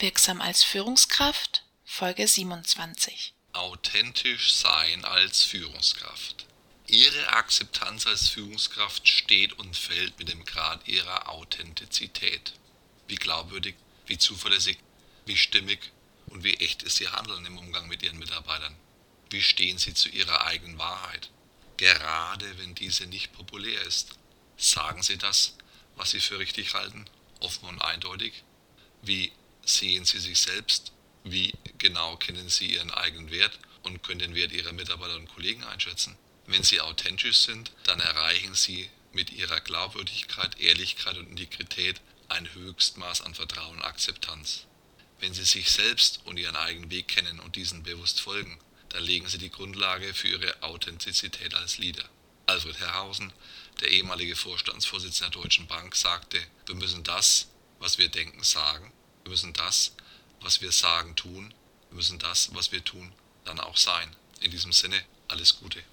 Wirksam als Führungskraft Folge 27 Authentisch sein als Führungskraft. Ihre Akzeptanz als Führungskraft steht und fällt mit dem Grad ihrer Authentizität. Wie glaubwürdig, wie zuverlässig, wie stimmig und wie echt ist Ihr Handeln im Umgang mit Ihren Mitarbeitern. Wie stehen Sie zu Ihrer eigenen Wahrheit? Gerade wenn diese nicht populär ist. Sagen Sie das, was Sie für richtig halten, offen und eindeutig? Wie sehen Sie sich selbst? Wie genau kennen Sie Ihren eigenen Wert und können den Wert Ihrer Mitarbeiter und Kollegen einschätzen? Wenn Sie authentisch sind, dann erreichen Sie mit Ihrer Glaubwürdigkeit, Ehrlichkeit und Integrität ein Höchstmaß an Vertrauen und Akzeptanz. Wenn Sie sich selbst und Ihren eigenen Weg kennen und diesen bewusst folgen, dann legen Sie die Grundlage für Ihre Authentizität als Leader. Alfred Herrhausen, der ehemalige Vorstandsvorsitzende der Deutschen Bank, sagte, wir müssen das, was wir denken, sagen wir müssen das, was wir sagen, tun. Wir müssen das, was wir tun, dann auch sein. In diesem Sinne, alles Gute.